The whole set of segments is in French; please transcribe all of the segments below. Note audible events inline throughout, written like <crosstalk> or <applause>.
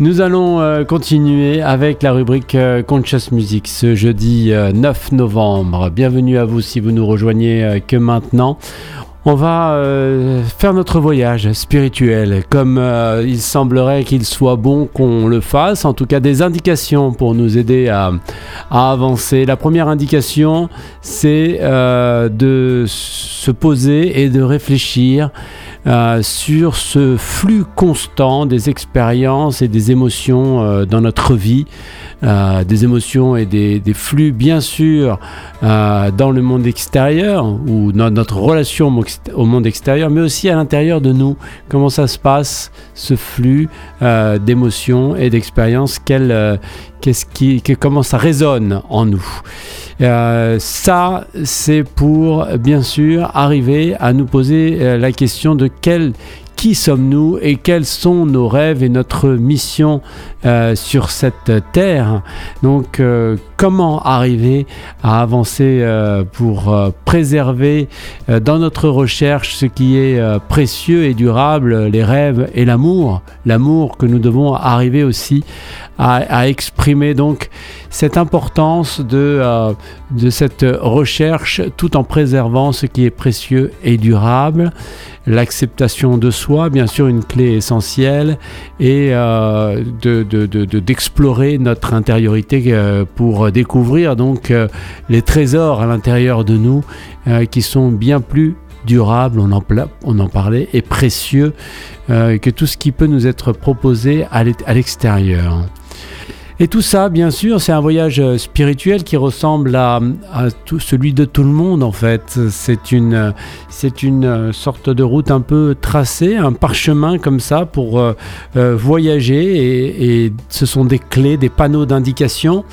Nous allons euh, continuer avec la rubrique euh, Conscious Music ce jeudi 9 novembre. Bienvenue à vous si vous nous rejoignez que maintenant. On va euh, faire notre voyage spirituel, comme euh, il semblerait qu'il soit bon qu'on le fasse, en tout cas des indications pour nous aider à, avancer. La première indication, c'est euh, de se poser et de réfléchir sur ce flux constant des expériences et des émotions dans notre vie. Euh, des émotions et des, flux, bien sûr, euh, dans le monde extérieur ou dans notre relation au monde extérieur, mais aussi à l'intérieur de nous. Comment ça se passe, ce flux euh, d'émotions et d'expériences? Qu'est-ce comment ça résonne en nous? Ça, c'est pour bien sûr arriver à nous poser la question de quel qui sommes-nous et quels sont nos rêves et notre mission euh, sur cette terre? Donc euh, comment arriver à avancer euh, pour préserver dans notre recherche ce qui est précieux et durable, les rêves et l'amour, l'amour que nous devons arriver aussi à, exprimer donc cette importance de, de cette recherche tout en préservant ce qui est précieux et durable l'acceptation de soi, bien sûr une clé essentielle, et euh, d'explorer notre intériorité euh, pour découvrir donc euh, les trésors à l'intérieur de nous qui sont bien plus en, on en parlait, et précieux que tout ce qui peut nous être proposé à l'extérieur. Et tout ça, bien sûr, c'est un voyage euh, spirituel qui ressemble à, celui de tout le monde, en fait. C'est une, une euh, sorte de route un peu tracée, un parchemin comme ça pour euh, voyager. Et, ce sont des clés, des panneaux d'indication.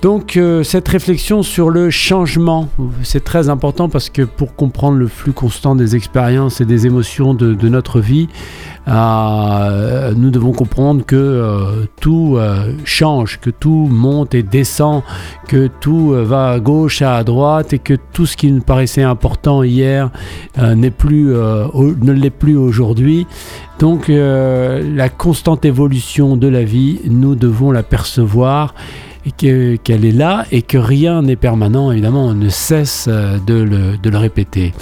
Donc euh, cette réflexion sur le changement, c'est très important parce que pour comprendre le flux constant des expériences et des émotions de, notre vie, euh, nous devons comprendre que euh, tout change, que tout monte et descend, que tout va à gauche, à droite et que tout ce qui nous paraissait important hier n'est plus, ne l'est plus aujourd'hui. Donc la constante évolution de la vie, nous devons la percevoir qu'elle est là et que rien n'est permanent, évidemment, on ne cesse euh, de le, répéter.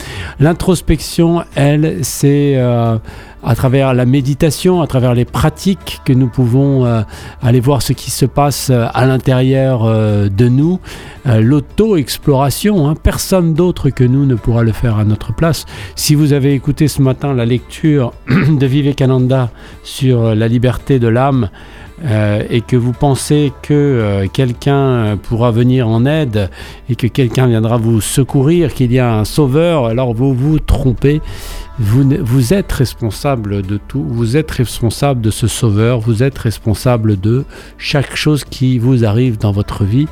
L'introspection, elle, c'est euh, à travers la méditation, à travers les pratiques que nous pouvons euh, aller voir ce qui se passe à l'intérieur de nous. L'auto-exploration, hein. personne d'autre que nous ne pourra le faire à notre place. Si vous avez écouté ce matin la lecture <clears throat> de Vivekananda sur la liberté de l'âme, euh, et que vous pensez que euh, quelqu'un pourra venir en aide et que quelqu'un viendra vous secourir, qu'il y a un sauveur, alors vous vous trompez. Vous, êtes responsable de tout, vous êtes responsable de ce sauveur, vous êtes responsable de chaque chose qui vous arrive dans votre vie.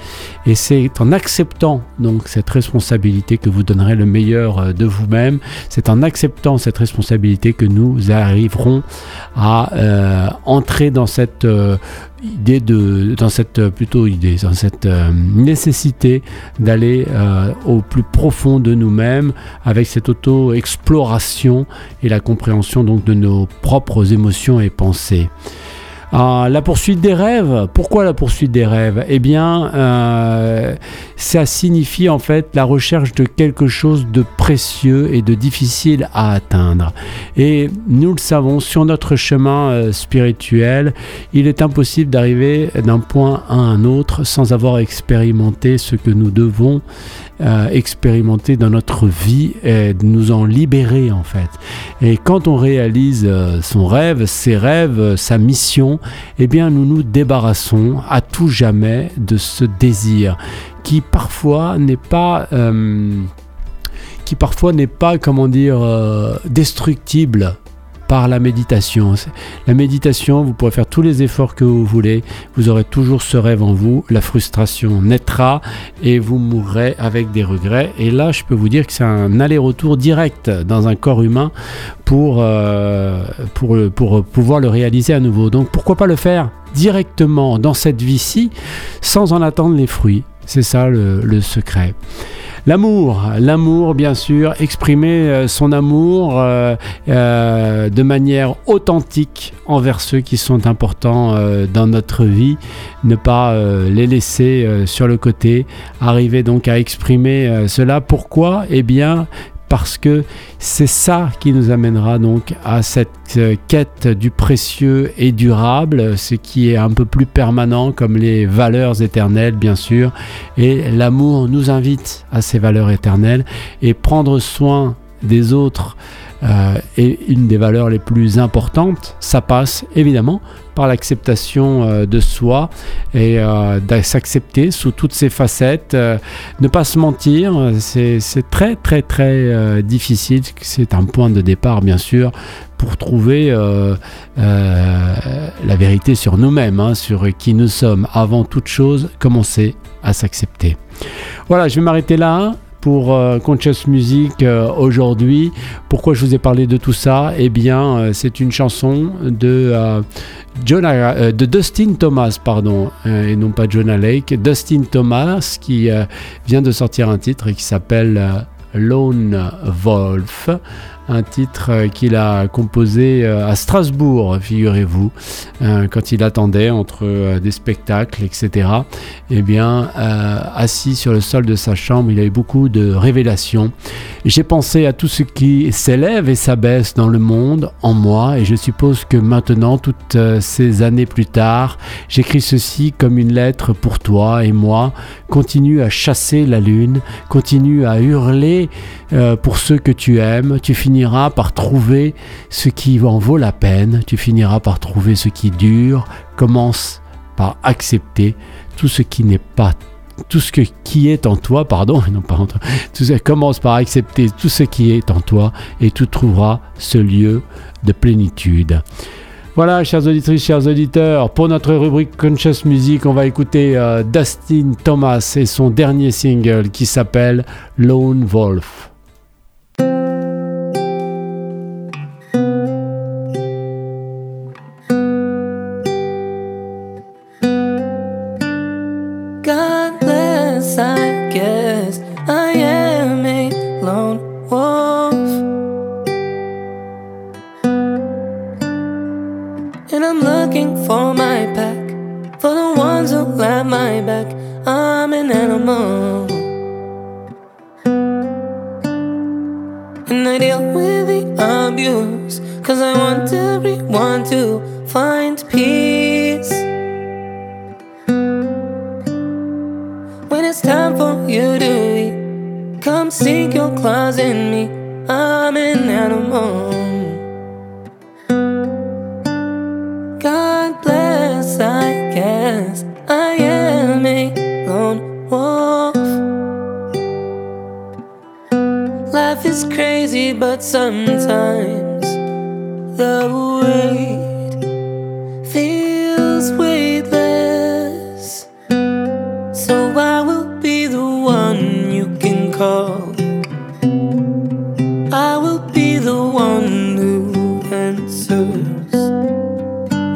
Et c'est en acceptant donc cette responsabilité que vous donnerez le meilleur euh, de vous-même. C'est en acceptant cette responsabilité que nous arriverons à euh, entrer dans cette euh, idée de dans cette plutôt idée dans cette nécessité d'aller au plus profond de nous-mêmes avec cette auto-exploration et la compréhension donc de nos propres émotions et pensées. Ah, la poursuite des rêves. Pourquoi la poursuite des rêves? Eh bien, euh, ça signifie en fait la recherche de quelque chose de précieux et de difficile à atteindre. Et nous le savons, sur notre chemin euh, spirituel, il est impossible d'arriver d'un point à un autre sans avoir expérimenté ce que nous devons euh, expérimenter dans notre vie et de nous en libérer en fait. Et quand on réalise euh, son rêve, ses rêves, euh, sa mission, eh bien nous nous débarrassons à tout jamais de ce désir qui parfois n'est pas qui parfois n'est pas comment dire destructible la méditation. La méditation, vous pourrez faire tous les efforts que vous voulez, vous aurez toujours ce rêve en vous, la frustration naîtra et vous mourrez avec des regrets. Et là, je peux vous dire que c'est un aller-retour direct dans un corps humain pour, euh, pouvoir le réaliser à nouveau. Donc pourquoi pas le faire directement dans cette vie-ci sans en attendre les fruits? C'est ça le, secret. L'amour, l'amour bien sûr, exprimer euh, son amour euh, euh, de manière authentique envers ceux qui sont importants dans notre vie, ne pas les laisser sur le côté, arriver donc à exprimer cela. Pourquoi? Eh bien, parce que c'est ça qui nous amènera donc à cette euh, quête du précieux et durable, ce qui est un peu plus permanent comme les valeurs éternelles bien sûr, et l'amour nous invite à ces valeurs éternelles et prendre soin des autres euh, est une des valeurs les plus importantes. Ça passe évidemment par l'acceptation euh, de soi et euh, s'accepter sous toutes ses facettes. ne pas se mentir, c'est très très très difficile. C'est un point de départ bien sûr pour trouver la vérité sur nous-mêmes, hein, sur qui nous sommes. Avant toute chose, commencer à s'accepter. Voilà, je vais m'arrêter là pour euh, Conscious Music euh, aujourd'hui. Pourquoi je vous ai parlé de tout ça? Eh bien, euh, c'est une chanson de, de Dustin Thomas, pardon, et non pas Jonah Lake. Dustin Thomas qui vient de sortir un titre qui s'appelle Lone Wolf un titre euh, qu'il a composé euh, à Strasbourg, figurez-vous, euh, quand il attendait entre des spectacles, etc. Eh bien, assis sur le sol de sa chambre, il a eu beaucoup de révélations. J'ai pensé à tout ce qui s'élève et s'abaisse dans le monde en moi, et je suppose que maintenant, toutes ces années plus tard, j'écris ceci comme une lettre pour toi et moi. Continue à chasser la lune, continue à hurler pour ceux que tu aimes. Tu finis finiras par trouver ce qui en vaut la peine, tu finiras par trouver ce qui dure, commence par accepter tout ce qui n'est pas tout ce qui est en toi, pardon, <laughs> non pas en toi, commence par accepter tout ce qui est en toi et tu trouveras ce lieu de plénitude. Voilà, chers auditrices, chers auditeurs, pour notre rubrique Conscious Music, on va écouter euh, Dustin Thomas et son dernier single qui s'appelle Lone Wolf. for my pack, for the ones who line my back. I'm an animal. And I deal with the abuse, cause I want everyone to find peace. When it's time for you to eat, come sink your claws in me. I'm an animal. is crazy, but sometimes the weight feels weightless. So I will be the one you can call. I will be the one who answers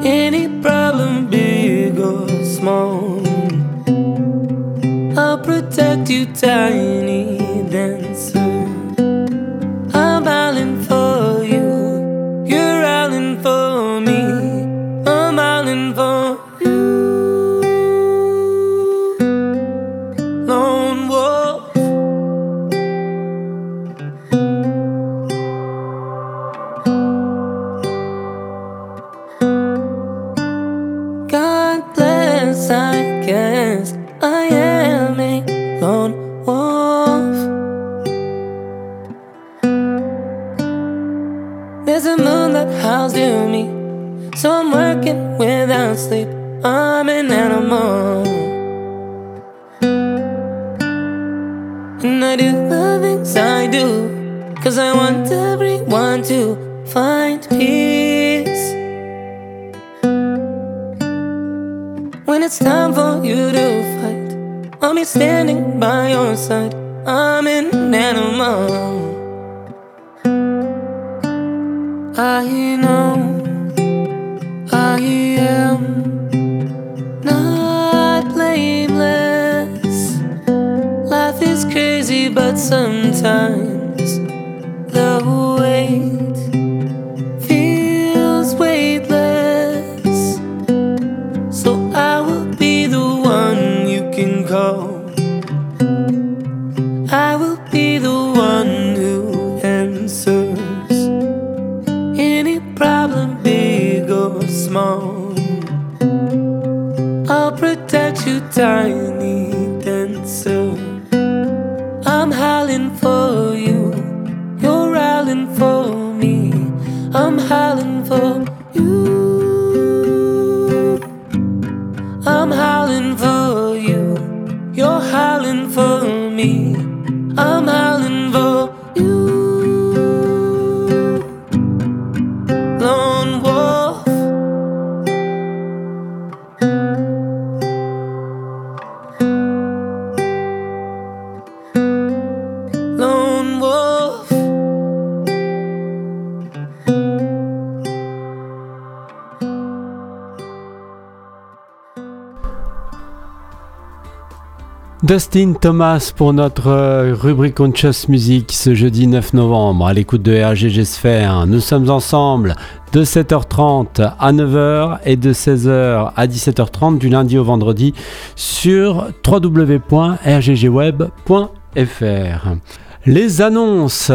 any problem, big or small. I'll protect you, tiny dancer. And I do the things I do, cause I want everyone to find peace. When it's time for you to fight, I'll be standing by your side. I'm an animal. I know. But sometimes I'm howling for you, you're howling for me. I'm howling for you. I'm howling for you, you're howling for me. I'm howling Dustin Thomas pour notre euh, rubrique Conscious Music ce jeudi 9 novembre à l'écoute de RGG Sphère. Nous sommes ensemble de 7h30 à 9h et de 16h à 17h30 du lundi au vendredi sur www.rggweb.fr. Les annonces.